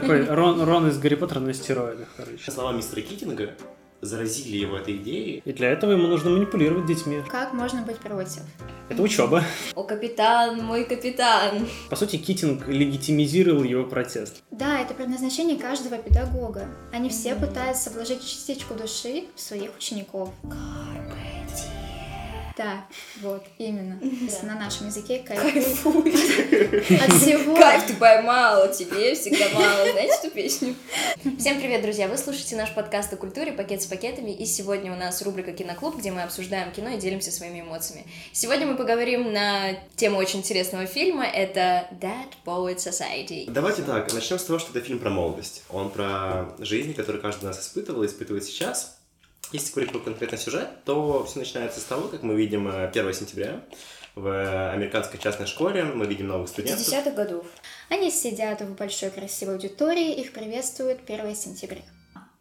Такой Рон, Рон из Гарри Поттера на стероидах, короче. Слова мистера Китинга заразили его этой идеей. И для этого ему нужно манипулировать детьми. Как можно быть против? Это учеба. О, капитан, мой капитан. По сути, Китинг легитимизировал его протест. Да, это предназначение каждого педагога. Они все пытаются вложить частичку души в своих учеников. Да, вот, именно. Да. На нашем языке кайфуй Кайфуй. от всего. Кайф ты поймала, тебе всегда мало. Знаете эту песню? Всем привет, друзья! Вы слушаете наш подкаст о культуре «Пакет с пакетами», и сегодня у нас рубрика «Киноклуб», где мы обсуждаем кино и делимся своими эмоциями. Сегодня мы поговорим на тему очень интересного фильма, это «Dead Poet Society». Давайте так, начнем с того, что это фильм про молодость. Он про жизнь, которую каждый из нас испытывал и испытывает сейчас. Если говорить про конкретный сюжет, то все начинается с того, как мы видим э, 1 сентября в американской частной школе, мы видим новых студентов. 50-х годов. Они сидят в большой красивой аудитории, их приветствует 1 сентября.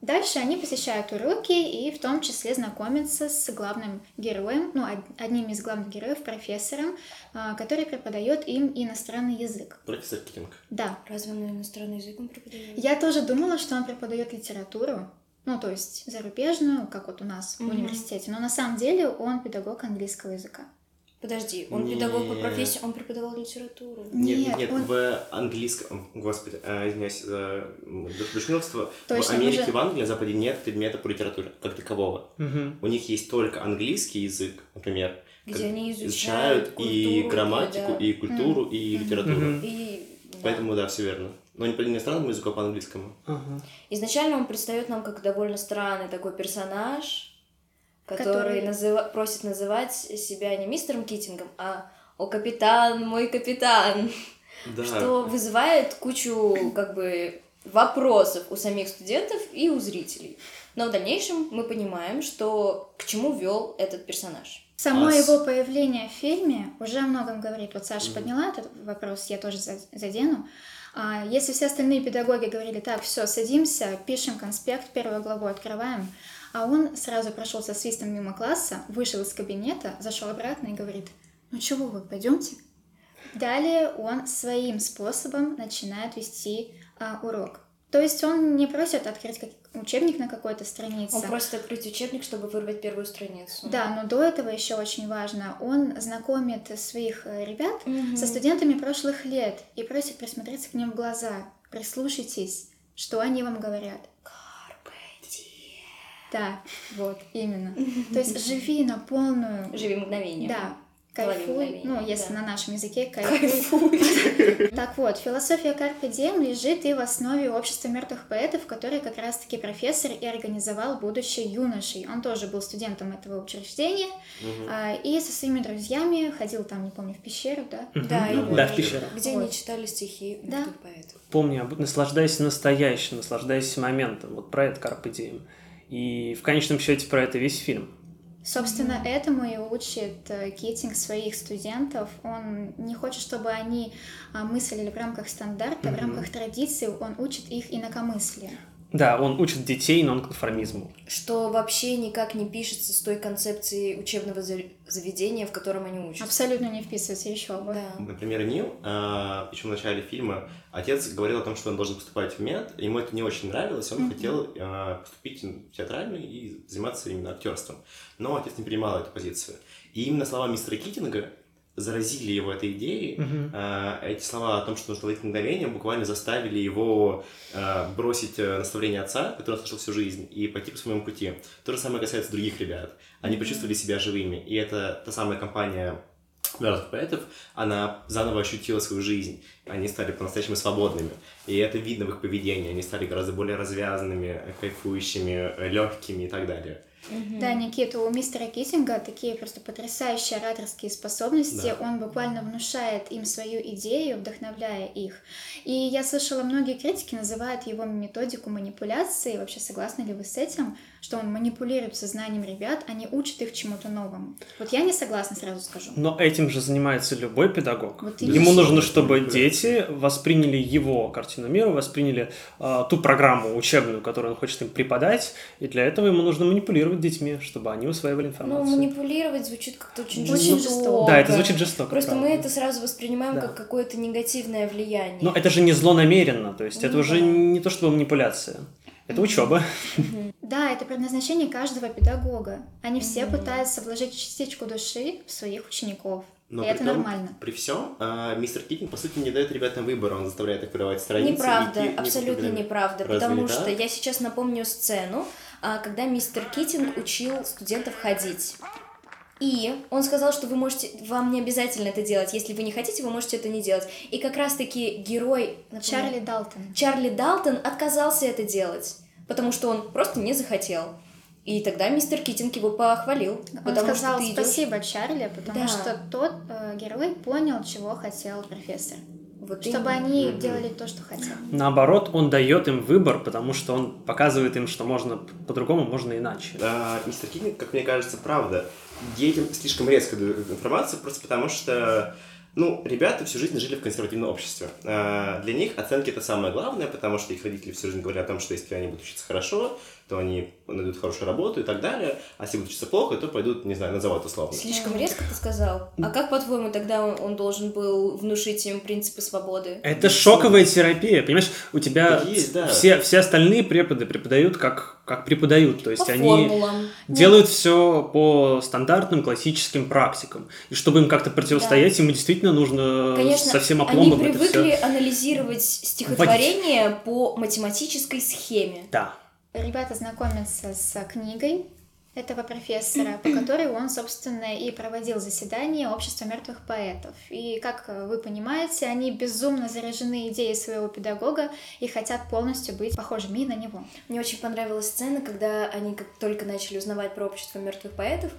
Дальше они посещают уроки и в том числе знакомятся с главным героем, ну, од- одним из главных героев, профессором, а, который преподает им иностранный язык. Профессор Китинг. Да, Разве он иностранный язык он преподает? я тоже думала, что он преподает литературу, ну, то есть зарубежную, как вот у нас в Мгм. университете, но на самом деле он педагог английского языка. Подожди, он Не. педагог по профессии, он преподавал литературу. Нет, Нет, нет, нет, он- в английском, господи, э, извиняюсь за душнилство, в Америке, уже- в Англии, на Западе нет предмета по литературе, как такового. Мгм. У них есть только английский язык, например, Где как они изучают и культуру, грамматику, да. и культуру, и Мгм. литературу. Мгм. И да. Поэтому да, все верно. Но не по иностранному языку, а по английскому. Ага. Изначально он предстает нам как довольно странный такой персонаж, который, Который- называ- просит называть себя не мистером Китингом, а «О, капитан, мой капитан», Да. что вызывает кучу как бы вопросов у самих студентов и у зрителей. Но в дальнейшем мы понимаем, что к чему вел этот персонаж. Само А его появление в фильме уже о многом говорит. Вот Саша Мгм. подняла этот вопрос, я тоже за- задену. А, Если все остальные педагоги говорили, так, все, садимся, пишем конспект, первую главу открываем, а он сразу прошел со свистом мимо класса, вышел из кабинета, зашел обратно и говорит, ну чего вы, пойдемте? Далее он своим способом начинает вести а, урок. То есть он не просит открыть учебник на какой-то странице. Он просит открыть учебник, чтобы вырвать первую страницу. Да, но до этого еще очень важно, он знакомит своих э, ребят Мгм. со студентами прошлых лет и просит присмотреться к ним в глаза. Прислушайтесь, что они вам говорят. Да, вот, именно. То есть живи на полную... Живи мгновение. Да, кайфуй. Ну, если да. на нашем языке кайфуй. Кайфуй. Так вот, философия Карпе Дием лежит и в основе общества мертвых поэтов, который как раз-таки профессор и организовал, будучи юношей. Он тоже был студентом этого учреждения, а, и со своими друзьями ходил там, не помню, в пещеру, да? Да, Да, в пещеру. Где Вот. они читали стихи Да. мертвых поэтов. Помни, об- наслаждайся настоящим, наслаждайся моментом. Вот про это Carpe Diem. И в конечном счете про это весь фильм. Собственно, этому и учит э, Китинг своих студентов. Он не хочет, чтобы они а, мыслили в рамках стандарта, в Мгм. рамках традиций. Он учит их инакомыслию. Да, он учит детей нонконформизму. Что вообще никак не пишется с той концепцией учебного за- заведения, в котором они учатся. Абсолютно не вписывается еще бы. Да. Например, Нил, а, еще в начале фильма, отец говорил о том, что он должен поступать в мед, ему это не очень нравилось, он Мгм. хотел а, поступить в театральный и заниматься именно актерством. Но отец не принимал эту позицию. И именно слова мистера Китинга заразили его этой идеей. Мгм. А, Эти слова о том, что нужно ловить мгновение, буквально заставили его а, бросить э, наставление отца, который он слышал всю жизнь, и пойти по своему пути. То же самое касается других ребят. Они Мгм. почувствовали себя живыми. И это та самая компания мертвых поэтов, она заново ощутила свою жизнь. Они стали по-настоящему свободными. И это видно в их поведении. Они стали гораздо более развязанными, кайфующими, легкими и так далее. Мгм. Да, Никита, у мистера Китинга такие просто потрясающие ораторские способности. Да. Он буквально внушает им свою идею, вдохновляя их. И я слышала, многие критики называют его методику манипуляции. Вообще согласны ли вы с этим, что он манипулирует сознанием ребят, а не учит их чему-то новому? Вот я не согласна, сразу скажу. Но этим же занимается любой педагог. Вот Ему нужно, чтобы дети восприняли его картину мира, восприняли а, ту программу учебную, которую он хочет им преподать, и для этого ему нужно манипулировать манипулировать детьми, чтобы они усваивали Ну, информацию. манипулировать звучит как-то очень, Очень жестоко. жестоко. Да, это звучит жестоко. Просто правда. мы это сразу воспринимаем Да. как какое-то негативное влияние. Но это же не злонамеренно, то есть это Ну уже да. не то чтобы манипуляция. Это учеба. Да, это предназначение каждого педагога. Они все пытаются вложить частичку души в своих учеников. Но и при это том, нормально. При всем, мистер Китинг, по сути, не дает ребятам выбора, он заставляет их открывать страницы. Неправда, и идти- абсолютно неправда, Разве потому не что я сейчас напомню сцену, а, когда мистер Китинг учил студентов ходить. И он сказал, что вы можете, вам не обязательно это делать, если вы не хотите, вы можете это не делать. И как раз-таки герой напомню, Чарли Далтон. Чарли Далтон отказался это делать, потому что он просто не захотел. И тогда мистер Китинг его похвалил, Он потому сказал что ты идешь- спасибо Чарли, потому Да. что тот э, герой понял, чего хотел профессор. Вот Чтобы именно. они Мгм. делали то, что хотел. Наоборот, он дает им выбор, потому что он показывает им, что можно по-другому, можно иначе. А, мистер Китинг, как мне кажется, правда, детям слишком резко дают информацию, просто потому что, ну, ребята всю жизнь жили в консервативном обществе. А, для них оценки это самое главное, потому что их родители всю жизнь говорят о том, что если они будут учиться хорошо, то они найдут хорошую работу и так далее, а если будут учиться плохо, то пойдут, не знаю, на завод условно. Слишком резко сказал. А как, по-твоему, тогда он, он должен был внушить им принципы свободы? Это шоковая терапия, понимаешь? У тебя есть, да. все, все остальные преподы преподают как, как преподают, то есть По они формулам. делают все по стандартным классическим практикам. И чтобы им как-то противостоять, ему действительно нужно Конечно, со всем они опломбом это привыкли все. анализировать стихотворение по математической схеме. Да. Ребята знакомятся с книгой этого профессора, по которой он, собственно, и проводил заседание Общества мертвых поэтов. И, как вы понимаете, они безумно заряжены идеей своего педагога и хотят полностью быть похожими на него. Мне очень понравилась сцена, когда они как только начали узнавать про общество мертвых поэтов,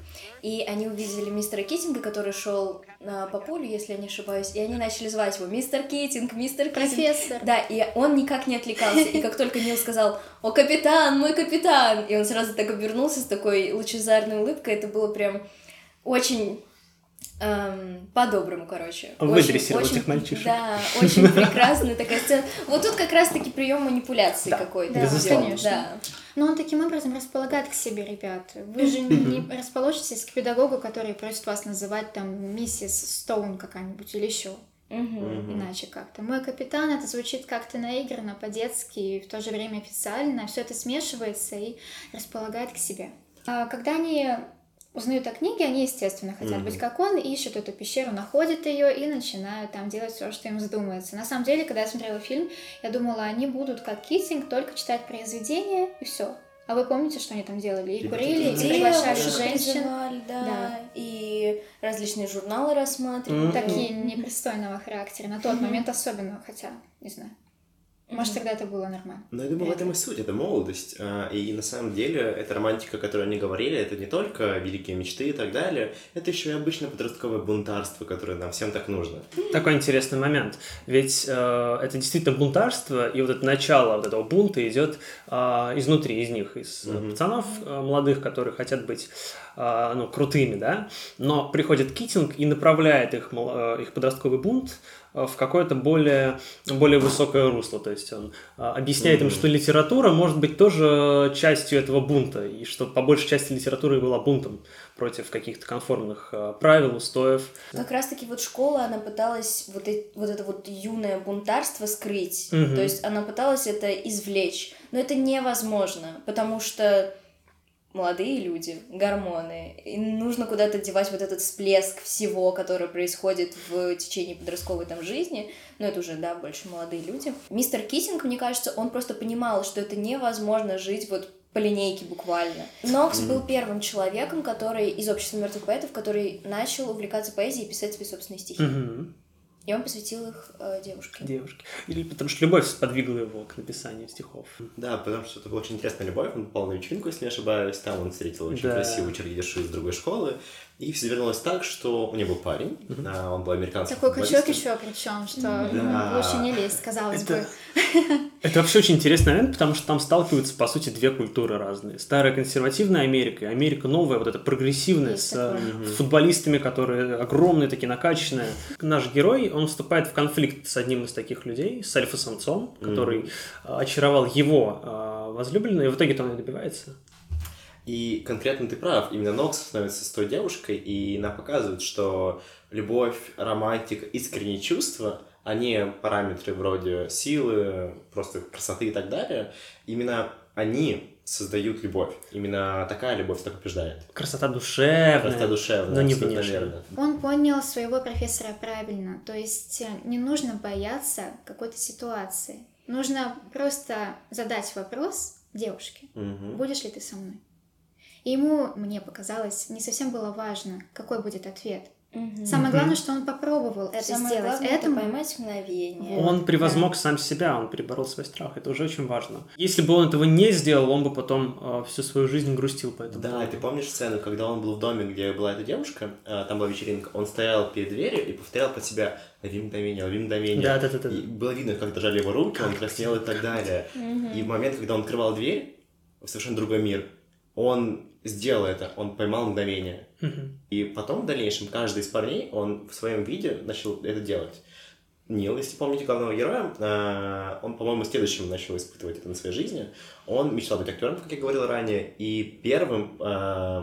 и они увидели мистера Китинга, который шел на, по полю, если я не ошибаюсь, и они начали звать его «Мистер Китинг, мистер Китинг». Профессор. Да, и он никак не отвлекался. И как только Нил сказал «О, капитан, мой капитан!» И он сразу так обернулся с такой лучезарной улыбкой. Это было прям очень эм, по-доброму, короче. Выдрессировал Очень- этих мальчишек. Да, очень прекрасная такая сцена. Вот тут как раз-таки прием манипуляции Да, какой-то. Да, безусловно. конечно. Да. Но он таким образом располагает к себе ребят. Вы же не расположитесь к педагогу, который просит вас называть там миссис Стоун какая-нибудь или еще. Мгм. иначе как-то. Мой капитан, это звучит как-то наигранно, по-детски, и в то же время официально. Все это смешивается и располагает к себе. А когда они узнают о книге, они, естественно, хотят Мгм. быть как он, ищут эту пещеру, находят ее и начинают там делать все, что им вздумается. На самом деле, когда я смотрела фильм, я думала, они будут как Китинг, только читать произведения и все. А вы помните, что они там делали? И И курили, и приглашали женщин. да, Да. и различные журналы рассматривали. Мгм. Такие непристойного характера. На тот Мгм. момент особенно, хотя, не знаю. Может, тогда это было нормально. Ну, я думаю, в этом и суть, это молодость. А, И на самом деле, эта романтика, о которой они говорили, это не только великие мечты и так далее, это еще и обычное подростковое бунтарство, которое нам всем так нужно. Такой интересный момент. Ведь э, это действительно бунтарство, и вот это начало вот этого бунта идет э, изнутри, из них, из Мгм. пацанов э, молодых, которые хотят быть э, ну, крутыми, да. Но приходит Китинг и направляет их, э, их подростковый бунт в какое-то более, более высокое русло. То есть он э, объясняет им, что литература может быть тоже частью этого бунта, и что по большей части литература и была бунтом против каких-то конформных э, правил, устоев. Как раз-таки вот школа, она пыталась вот, э- вот это вот юное бунтарство скрыть. Мгм. То есть она пыталась это извлечь. Но это невозможно, потому что молодые люди, гормоны, и нужно куда-то девать вот этот всплеск всего, который происходит в течение подростковой там жизни, но это уже, да, больше молодые люди. Мистер Китинг, мне кажется, он просто понимал, что это невозможно жить вот по линейке буквально. Нокс был первым человеком, который из общества мертвых поэтов, который начал увлекаться поэзией и писать свои собственные стихи. И он посвятил их э, девушке. девушки. Или потому что любовь сподвигла его к написанию стихов. Да, потому что это была очень интересная любовь, он попал на вечеринку, если не ошибаюсь, там он встретил очень Да. красивую черлидершу из другой школы, и все вернулось так, что у него был парень, а, он был американским Такой футболистом. еще причем, что Да. лучше не лезть, казалось Это- бы. Это вообще очень интересный момент, потому что там сталкиваются, по сути, две культуры разные. Старая консервативная Америка и Америка новая, вот эта прогрессивная, Есть с такое. э, футболистами, которые огромные, такие накачанные. Наш герой, он вступает в конфликт с одним из таких людей, с альфа-самцом, который э, очаровал его э, возлюбленную, и в итоге-то он и добивается. И конкретно ты прав, именно Нокс становится с той девушкой, и нам показывают, что любовь, романтика, искренние чувства, они параметры вроде силы, просто красоты и так далее, именно они создают любовь. Именно такая любовь так побеждает. Красота душевная. Красота душевная, но не верно. Он понял своего профессора правильно, то есть э, не нужно бояться какой-то ситуации. Нужно просто задать вопрос девушке, Мгм. будешь ли ты со мной? И ему, мне показалось, не совсем было важно, какой будет ответ. Мгм. Самое главное, что он попробовал это Самое сделать. главное Этому- это поймать мгновение. Он превозмог сам себя, он переборол свой страх. Это уже очень важно. Если бы он этого не сделал, он бы потом э, всю свою жизнь грустил по этому Да, и поводу. ты помнишь сцену, когда он был в доме, где была эта девушка, а, там была вечеринка, он стоял перед дверью и повторял под себя «Лови мгновение, лови мгновение». Да, да, да, да. И было видно, как дрожали его руки, он краснел и так далее. И в момент, когда он открывал дверь в совершенно другой мир, он сделал это, он поймал мгновение. Мгм. И потом, в дальнейшем, каждый из парней, он в своем виде начал это делать. Нил, если помните главного героя, э, он, по-моему, следующим начал испытывать это на своей жизни. Он мечтал быть актером, как я говорил ранее, и первым э,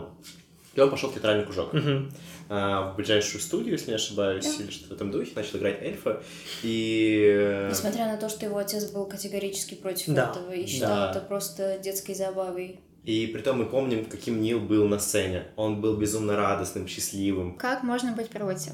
и он пошел в театральный кружок. Э, в ближайшую студию, если не ошибаюсь, или что-то в этом духе, начал играть эльфа. И... э, Несмотря на то, что его отец был категорически против Да. этого и считал Да. это просто детской забавой. И при том мы помним, каким Нил был на сцене. Он был безумно радостным, счастливым. Как можно быть против?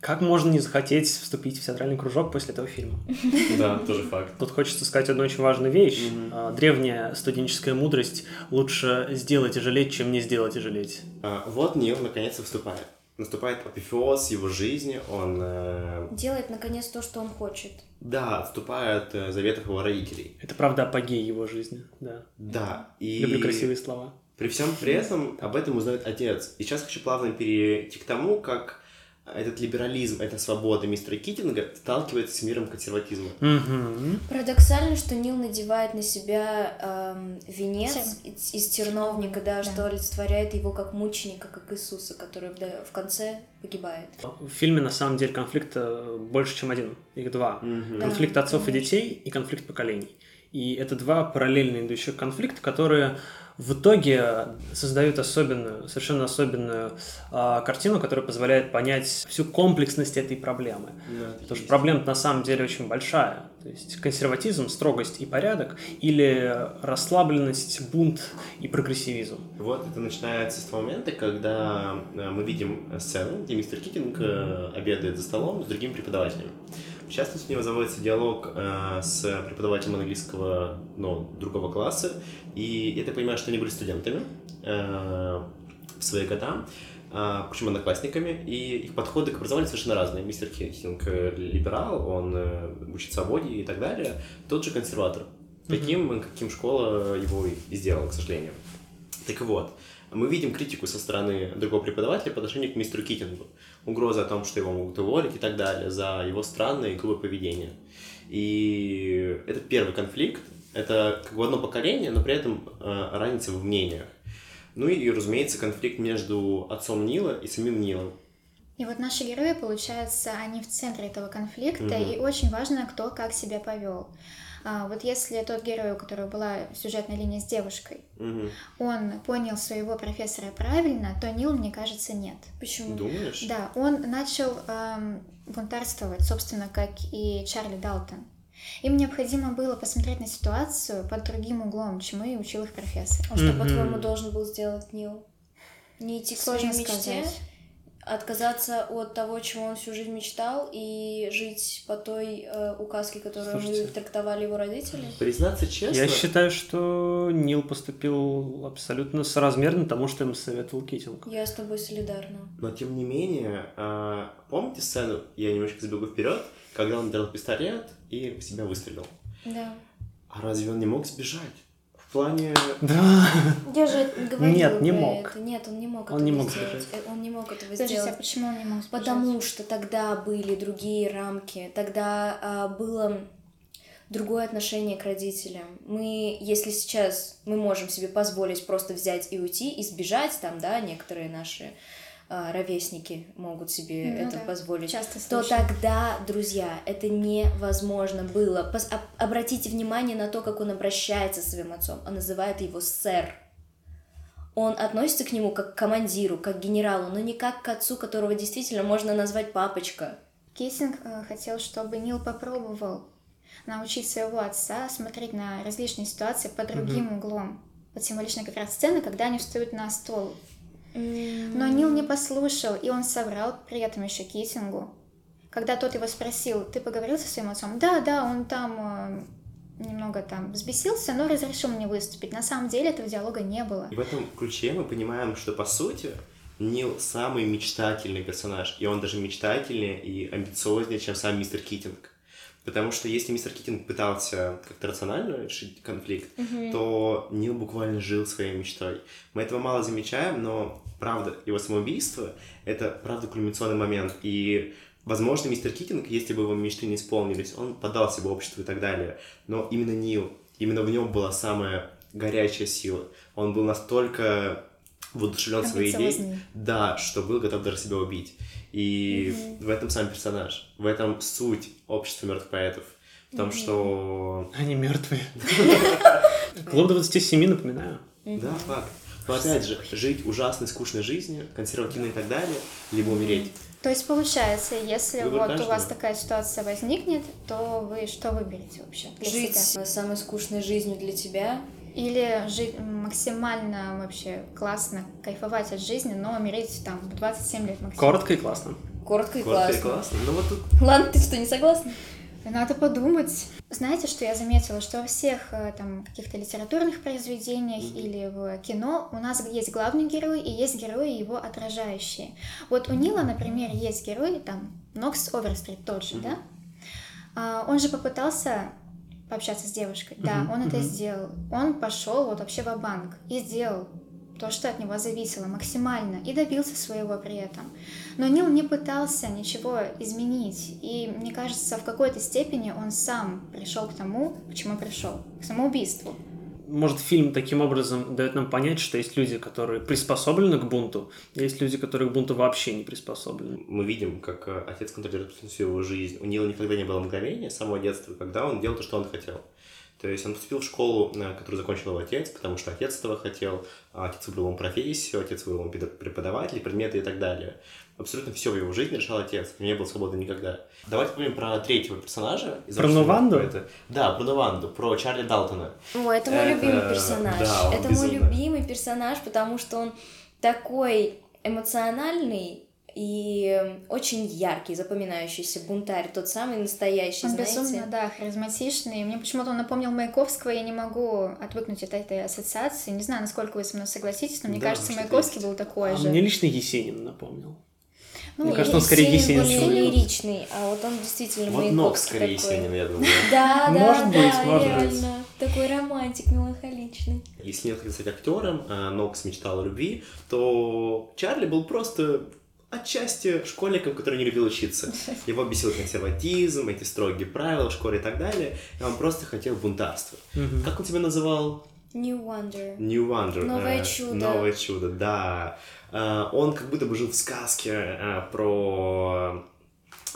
Как можно не захотеть вступить в театральный кружок после этого фильма? Да, тоже факт. Тут хочется сказать одну очень важную вещь. А, Древняя студенческая мудрость «лучше сделать и жалеть, чем не сделать и жалеть». А, Вот Нил наконец-то вступает. Наступает апофеоз его жизни, он, э, Делает, наконец, то, что он хочет. да, отступает от заветов его родителей. Это правда апогей его жизни, да. Да, и Люблю красивые слова. при всем при этом об этом узнает отец. И сейчас хочу плавно перейти к тому, как этот либерализм, эта свобода мистера Китинга сталкивается с миром консерватизма. Мгм. Парадоксально, что Нил надевает на себя эм, венец из, из терновника, да, Да. что олицетворяет его как мученика, как Иисуса, который в, да- в конце погибает. В фильме на самом деле конфликт э, больше, чем один. Их два. Мгм. Да. Конфликт отцов и конечно. детей и конфликт поколений. И это два параллельно идущих конфликта, которые в итоге создают особенную, совершенно особенную а, картину, которая позволяет понять всю комплексность этой проблемы. Да, Потому что есть. проблема на самом деле очень большая. То есть консерватизм, строгость и порядок, или расслабленность, бунт и прогрессивизм. Вот это начинается с того момента, когда э, мы видим сцену, где мистер Китинг э, обедает за столом с другим преподавателем. В частности, у него заводится диалог э, с преподавателем английского, ну, другого класса, и я так понимаю, что они были студентами э, в свои года, э, причем одноклассниками, и их подходы к образованию совершенно разные. Мистер Китинг э, либерал, он э, учит свободе и так далее, тот же консерватор. Таким, каким школа его и сделала, к сожалению. Так вот, мы видим критику со стороны другого преподавателя по отношению к мистеру Китингу. Угрозы о том, что его могут уволить и так далее за его странное и грубое поведение. И это первый конфликт. Это как бы одно поколение, но при этом э, разница в мнениях. Ну и, разумеется, конфликт между отцом Нила и самим Нилом. И вот наши герои, получается, они в центре этого конфликта, Мгм. и очень важно, кто как себя повел. А, вот если тот герой, у которого была сюжетная линия с девушкой, Мгм. он понял своего профессора правильно, то Нил, мне кажется, нет. Почему? Думаешь? Да, он начал эм, бунтарствовать, собственно, как и Чарли Далтон. Им необходимо было посмотреть на ситуацию под другим углом, чему и учил их профессор. А что, по-твоему, должен был сделать Нил? Не идти к своей Сложно мечте? сказать. Отказаться от того, чего он всю жизнь мечтал, и жить по той э, указке, которую Слушайте. мы трактовали его родители? Признаться честно, Я считаю, что Нил поступил абсолютно соразмерно тому, что им советовал Китинг. Я с тобой солидарна. Но тем не менее, а, помните сцену, я немножко забегу вперед, когда он взял пистолет и в себя выстрелил? Да. А разве он не мог сбежать? В плане... Да. Я же говорила Нет, не мог. это. Нет, он не мог Он этого не мог сделать. сбежать. Он не мог этого Подождите, а сделать. почему он не мог сбежать? Потому что тогда были другие рамки, тогда а, было другое отношение к родителям. Мы, если сейчас мы можем себе позволить просто взять и уйти и сбежать, там, да, некоторые наши а, ровесники могут себе Ну это да, позволить, Часто то тогда, друзья, это невозможно было. Пос- об- обратите внимание на то, как он обращается со своим отцом. Он называет его сэр. он относится к нему как к командиру, как к генералу, но не как к отцу, которого действительно можно назвать папочка. Китинг э, хотел, чтобы Нил попробовал научить своего отца смотреть на различные ситуации под другим углом. Вот символичная как раз сцена, когда они встают на стол. Но Нил не послушал, и он соврал при этом еще Китингу. Когда тот его спросил, ты поговорил со своим отцом? Да, да, он там э, немного там взбесился, но разрешил мне выступить. На самом деле этого диалога не было. И в этом ключе мы понимаем, что по сути Нил самый мечтательный персонаж, и он даже мечтательнее и амбициознее, чем сам мистер Китинг. Потому что если мистер Китинг пытался как-то рационально решить конфликт, то Нил буквально жил своей мечтой. Мы этого мало замечаем, но правда, его самоубийство — это правда кульминационный момент. И Возможно, мистер Китинг, если бы его мечты не исполнились, он подался бы обществу и так далее. Но именно Нил, именно в нем была самая горячая сила. Он был настолько воодушевлен своей идеей, да, что был готов даже себя убить. И в этом сам персонаж, в этом суть общества мертвых поэтов. В том, что... Они мертвые. Клуб 27, напоминаю. Да, факт. Но опять же, жить ужасной, скучной жизнью, консервативной и так далее, либо умереть. То есть получается, если Выбор вот у каждого. вас такая ситуация возникнет, то вы что выберете вообще для Жить себя? самой скучной жизнью для тебя. Или жить максимально вообще классно, кайфовать от жизни, но умереть там в 27 лет максимум. Коротко и классно. Коротко и Коротко и классно. классно. Ну вот тут Ладно, ты что, не согласна? Надо подумать. Знаете, что я заметила? Что во всех э, там каких-то литературных произведениях или в кино у нас есть главный герой и есть герои его отражающие. Вот у Нила, например, есть герой, там, Нокс Оверстрит тот же, да? А, он же попытался пообщаться с девушкой. Да, он это сделал. Он пошел вот вообще в банк и сделал то, что от него зависело максимально, и добился своего при этом. Но Нил не пытался ничего изменить, и мне кажется, в какой-то степени он сам пришел к тому, к чему пришел, к самоубийству. Может, фильм таким образом дает нам понять, что есть люди, которые приспособлены к бунту, а есть люди, которые к бунту вообще не приспособлены. мы видим, как э, отец контролирует всю его жизнь. У Нила никогда не было мгновения с самого детства, когда он делал то, что он хотел. То есть он поступил в школу, э, которую закончил его отец, потому что отец этого хотел, а отец выбрал ему профессию, отец выбрал ему преподавателей, предметы и так далее. Абсолютно все в его жизни решал отец, у него не было свободы никогда. Давайте поговорим про третьего персонажа. из Про «Общества Нованду? поэтов». Да, про Нованду, про Чарли Далтона. О, это мой Это- любимый персонаж. да, он это мой безумно. любимый персонаж, потому что он такой эмоциональный и очень яркий, запоминающийся бунтарь, тот самый настоящий, Он знаете. безумно, да, харизматичный. Мне почему-то он напомнил Маяковского, я не могу отвыкнуть от этой ассоциации. Не знаю, насколько вы со мной согласитесь, но мне Да, кажется, Маяковский есть. был такой А же. мне лично Есенин напомнил. Ну, Мне кажется, он скорее Есенин более человек. лиричный, а вот он действительно Вот Маяковский скорее такой. Есенин, я думаю. Да, да, Может да, быть, может быть. Такой романтик меланхоличный. Если нет хотел стать актером, а Нокс мечтал о любви, то Чарли был просто отчасти школьником, который не любил учиться. Его бесил консерватизм, эти строгие правила в школе и так далее, и он просто хотел бунтарства. Мгм. Как он тебя называл? New Wonder. New Wonder. Новое э, чудо. Новое чудо, да. Э, Он как будто бы жил в сказке э, про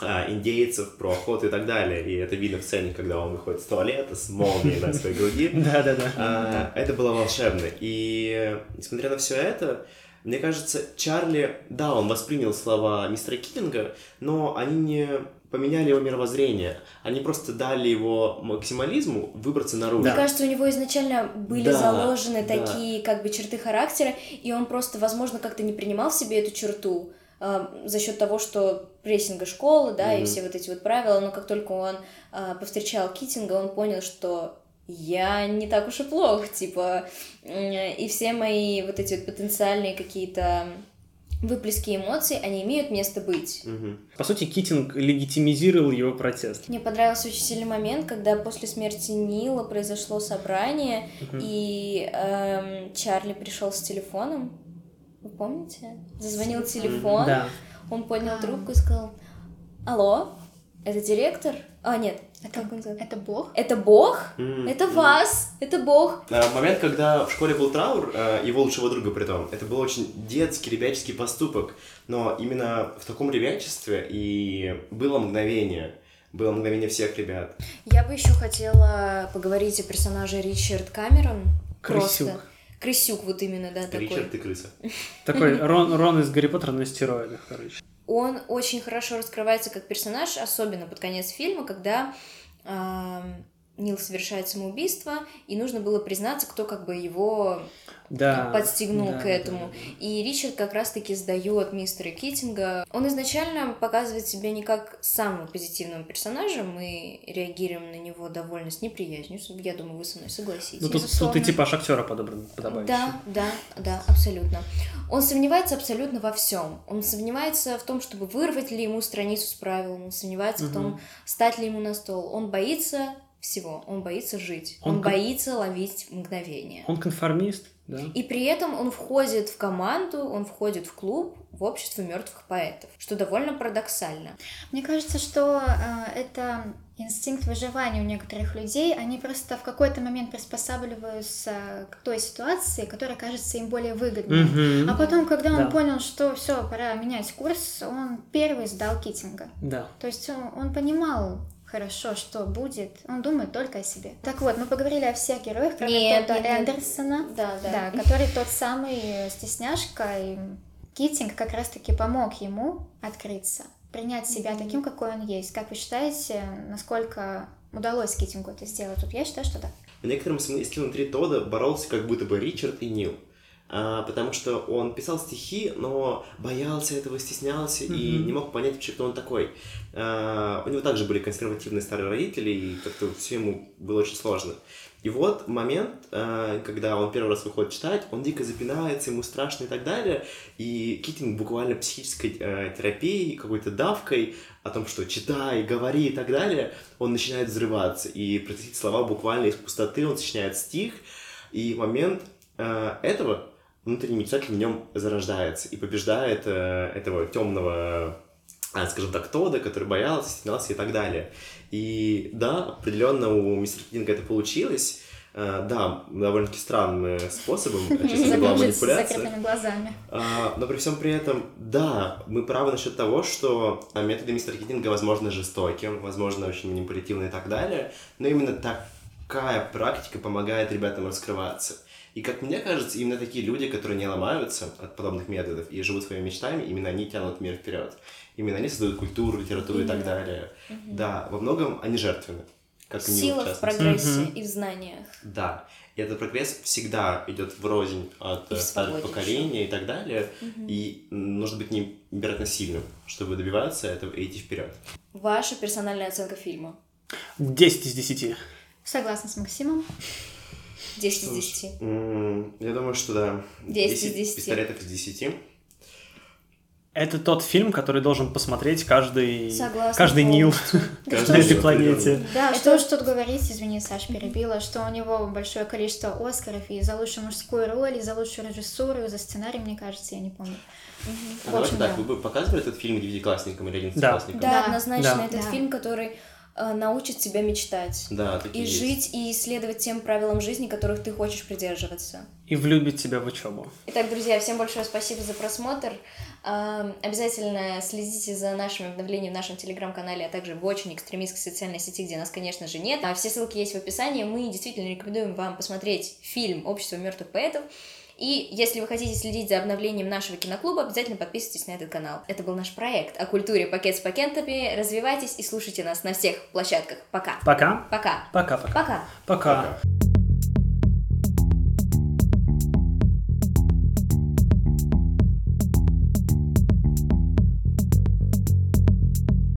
э, индейцев, про охоту и так далее. И это видно в сцене, когда он выходит с туалета с молнией на своей груди. Да-да-да. А, Это было волшебно. И несмотря на все это, мне кажется, Чарли, да, он воспринял слова мистера Киллинга, но они не поменяли его мировоззрение. Они просто дали его максимализму выбраться наружу. Мне кажется, у него изначально были Да, заложены да. такие как бы черты характера, и он просто, возможно, как-то не принимал в себе эту черту а, за счет того, что прессинга школы, да, и Мгм. все вот эти вот правила, но как только он а, повстречал Китинга, он понял, что я не так уж и плох, типа, и все мои вот эти вот потенциальные какие-то выплески эмоций, они имеют место быть. Мгм. По сути, Китинг легитимизировал его протест. Мне понравился очень сильный момент, когда после смерти Нила произошло собрание, и эм, Чарли пришел с телефоном. Вы помните? Зазвонил телефон, Да. он поднял трубку и сказал: Алло, это директор? А, нет, Это, как он зовут? это бог? Это Бог? М, Это м. вас? Это Бог? А, Момент, когда в школе был траур, э, его лучшего друга при том, это был очень детский, ребяческий поступок, но именно в таком ребячестве и было мгновение, было мгновение всех ребят. Я бы еще хотела поговорить о персонаже Ричард Камерон. Крысюк. Просто. крысюк вот именно, да, такой. Ричард, ты крыса. Такой Рон, Рон из Гарри Поттера на стероидах, короче. Он очень хорошо раскрывается как персонаж, особенно под конец фильма, когда Нил совершает самоубийство, и нужно было признаться, кто как бы его Да. подстегнул да, к да, этому. да. И Ричард как раз-таки сдает мистера Китинга. Он изначально показывает себя не как самого позитивного персонажа, мы реагируем на него довольно с неприязнью. Я думаю, вы со мной согласитесь. Ну, тут, тут ты типа актера подобран, подобающий. Да, да, да, абсолютно. Он сомневается абсолютно во всем. Он сомневается в том, чтобы вырвать ли ему страницу с правилом, он сомневается в том, стать ли ему на стол. Он боится всего, он боится жить, он, Он кон- боится ловить мгновение. Он конформист, да. И при этом он входит в команду, он входит в клуб, в общество мертвых поэтов, что довольно парадоксально. Мне кажется, что э, это инстинкт выживания у некоторых людей. Они просто в какой-то момент приспосабливаются к той ситуации, которая кажется им более выгодной. Мгм. А потом, когда он Да. понял, что все, пора менять курс, он первый сдал Китинга. Да. То есть он, он понимал хорошо, что будет. Он думает только о себе. Так вот, мы поговорили о всех героях, кроме Нет, Тодда нет, нет. Эндерсона. Да, Да, который тот самый э, стесняшка, и Китинг как раз-таки помог ему открыться, принять себя Мгм. таким, какой он есть. Как вы считаете, насколько удалось Китингу это сделать? Вот я считаю, что да. В некотором смысле внутри Тода боролся как будто бы Ричард и Нил. А, потому что он писал стихи, но боялся этого, стеснялся и Мгм. не мог понять вообще, кто он такой. А, у него также были консервативные старые родители, и как-то все ему было очень сложно. И вот момент, а, когда он первый раз выходит читать, он дико запинается, ему страшно и так далее, и Китинг буквально психической терапией, какой-то давкой о том, что читай, говори и так далее, он начинает взрываться и произносить слова буквально из пустоты, он сочиняет стих, и момент этого внутренний мечтатель в нем зарождается и побеждает э, этого темного, а, скажем так, Тода, который боялся, стеснялся и так далее. И да, определенно у мистера Кинга это получилось. Э, да, довольно-таки странным э, способом, честно, это была Заглушить с манипуляция. закрытыми глазами. А, но при всем при этом, да, мы правы насчет того, что а, методы мистера Китинга, возможно, жестокие, возможно, очень манипулятивные и так далее, но именно такая практика помогает ребятам раскрываться. И, как мне кажется, именно такие люди, которые не ломаются от подобных методов и живут своими мечтами, именно они тянут мир вперед. Именно они создают культуру, литературу и так Именно. далее. Да, во многом они жертвенны. Как Сила в частности. прогрессе Мгм. и в знаниях. Да. И этот прогресс всегда идет врознь от в старых поколений и так далее. Мгм. И нужно быть невероятно сильным, чтобы добиваться этого и идти вперед. Ваша персональная оценка фильма. 10 из 10. Согласна с Максимом. 10 из 10. М, Я думаю, что да. 10 из 10. пистолетов из 10. Это тот фильм, который должен посмотреть каждый, Согласна каждый Нил. Да на этой планете. Да, что ж тут говорить, извини, Саш, перебила, что у него большое количество Оскаров и за лучшую мужскую роль, и за лучшую режиссуру, и за сценарий, мне кажется, я не помню. А В давайте общем, так, да. вы бы показывали этот фильм девятиклассникам или Да. одиннадцатиклассникам? Да, Да. однозначно, Да. этот Да. фильм, который научит тебя мечтать. Да, такие И есть. жить, и исследовать тем правилам жизни, которых ты хочешь придерживаться. И влюбит тебя в учебу. Итак, друзья, всем большое спасибо за просмотр. А, Обязательно следите за нашими обновлениями в нашем телеграм-канале, а также в очень экстремистской социальной сети, где нас, конечно же, нет. А Все ссылки есть в описании. Мы действительно рекомендуем вам посмотреть фильм «Общество мертвых поэтов». И если вы хотите следить за обновлением нашего киноклуба, обязательно подписывайтесь на этот канал. Это был наш проект о культуре «Пакет с пакетами». Развивайтесь и слушайте нас на всех площадках. Пока. Пока. Пока. Пока-пока. Пока. Пока. Пока.